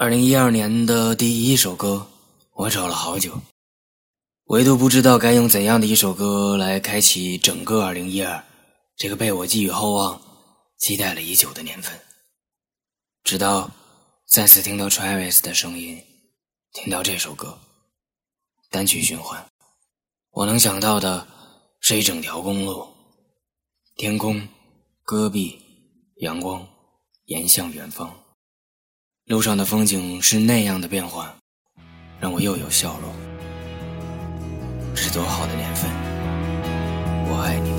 二零一二年的第一首歌，我找了好久，唯独不知道该用怎样的一首歌来开启整个二零一二这个被我寄予厚望、期待了已久的年份。直到再次听到 Travis 的声音，听到这首歌，单曲循环，我能想到的是一整条公路，天空、戈壁、阳光，延向远方。路上的风景是那样的变幻，让我又有笑容。是多好的年份，我爱你们。